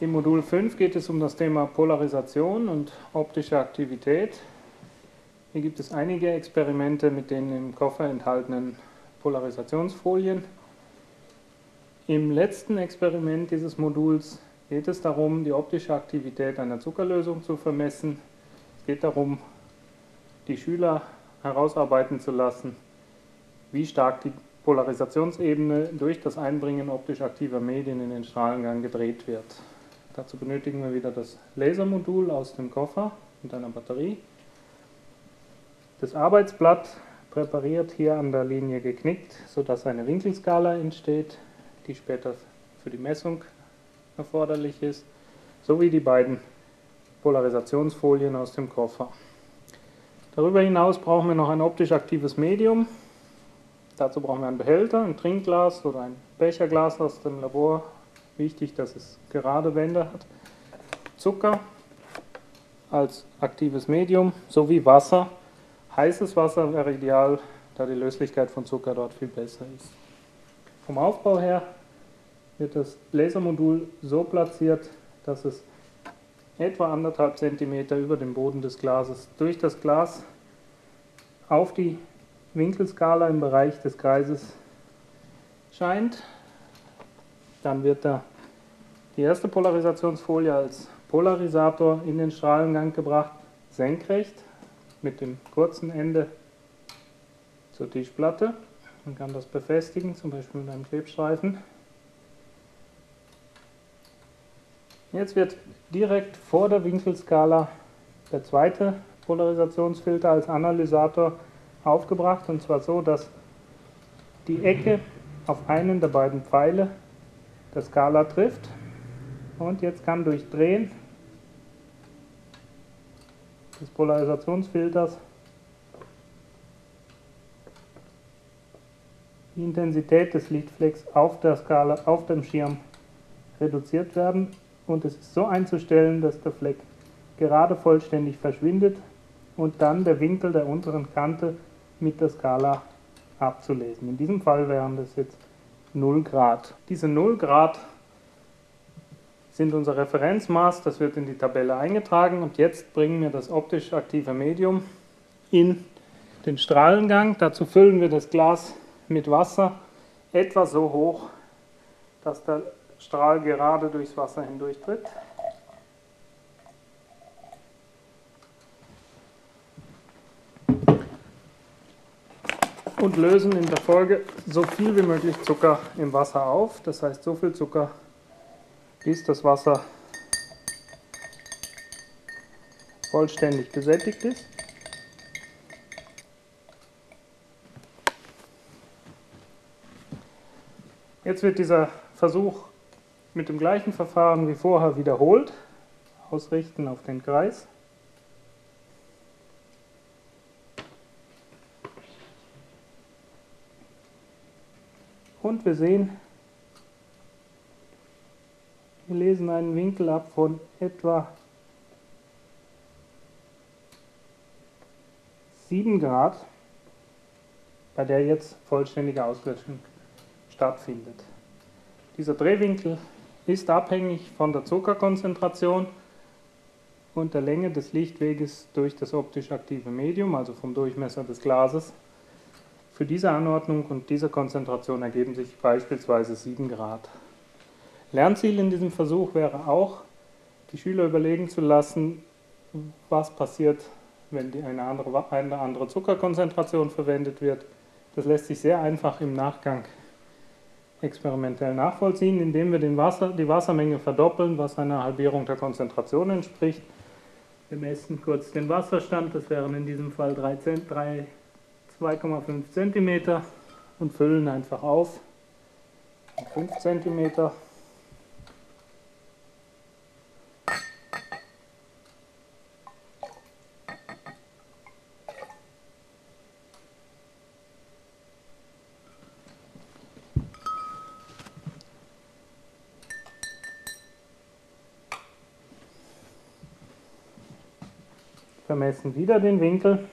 Im Modul 5 geht es um das Thema Polarisation und optische Aktivität. Hier gibt es einige Experimente mit den im Koffer enthaltenen Polarisationsfolien. Im letzten Experiment dieses Moduls geht es darum, die optische Aktivität einer Zuckerlösung zu vermessen. Es geht darum, die Schüler herausarbeiten zu lassen, wie stark die Polarisationsebene durch das Einbringen optisch aktiver Medien in den Strahlengang gedreht wird. Dazu benötigen wir wieder das Lasermodul aus dem Koffer mit einer Batterie. Das Arbeitsblatt präpariert hier an der Linie geknickt, sodass eine Winkelskala entsteht, die später für die Messung erforderlich ist, sowie die beiden Polarisationsfolien aus dem Koffer. Darüber hinaus brauchen wir noch ein optisch aktives Medium. Dazu brauchen wir einen Behälter, ein Trinkglas oder ein Becherglas aus dem Labor wichtig, dass es gerade Wände hat. Zucker als aktives Medium sowie Wasser. Heißes Wasser wäre ideal, da die Löslichkeit von Zucker dort viel besser ist. Vom Aufbau her wird das Lasermodul so platziert, dass es etwa anderthalb Zentimeter über dem Boden des Glases durch das Glas auf die Winkelskala im Bereich des Kreises scheint. Dann wird da die erste Polarisationsfolie als Polarisator in den Strahlengang gebracht, senkrecht mit dem kurzen Ende zur Tischplatte. Man kann das befestigen, zum Beispiel mit einem Klebstreifen. Jetzt wird direkt vor der Winkelskala der zweite Polarisationsfilter als Analysator aufgebracht und zwar so, dass die Ecke auf einen der beiden Pfeile der Skala trifft. Und jetzt kann durch Drehen des Polarisationsfilters die Intensität des Lichtflecks auf der Skala, auf dem Schirm reduziert werden und es ist so einzustellen, dass der Fleck gerade vollständig verschwindet und dann der Winkel der unteren Kante mit der Skala abzulesen. In diesem Fall wären das jetzt 0 Grad. Diese 0 Grad sind unser Referenzmaß, das wird in die Tabelle eingetragen und jetzt bringen wir das optisch aktive Medium in den Strahlengang. Dazu füllen wir das Glas mit Wasser etwa so hoch, dass der Strahl gerade durchs Wasser hindurchtritt. und lösen in der Folge so viel wie möglich Zucker im Wasser auf. Das heißt, so viel Zucker, bis das Wasser vollständig gesättigt ist. Jetzt wird dieser Versuch mit dem gleichen Verfahren wie vorher wiederholt. Ausrichten auf den Kreis. Und wir sehen, wir lesen einen Winkel ab von etwa 7 Grad, bei der jetzt vollständige Auslöschung stattfindet. Dieser Drehwinkel ist abhängig von der Zuckerkonzentration und der Länge des Lichtweges durch das optisch aktive Medium, also vom Durchmesser des Glases. Für diese Anordnung und diese Konzentration ergeben sich beispielsweise 7 Grad. Lernziel in diesem Versuch wäre auch, die Schüler überlegen zu lassen, was passiert, wenn eine andere, eine andere Zuckerkonzentration verwendet wird. Das lässt sich sehr einfach im Nachgang experimentell nachvollziehen, indem wir den Wasser, die Wassermenge verdoppeln, was einer Halbierung der Konzentration entspricht. Wir messen kurz den Wasserstand, das wären in diesem Fall 3, 3 2,5 cm und füllen einfach auf. 5 cm. Vermessen wieder den Winkel.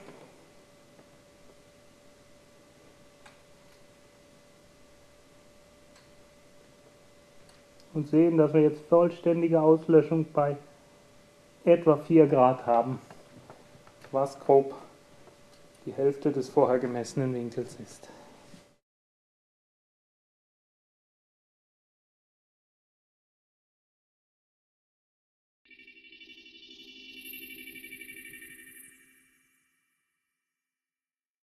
und und sehen, dass wir jetzt vollständige Auslöschung bei etwa 4 Grad haben, was grob die Hälfte des vorher gemessenen Winkels ist.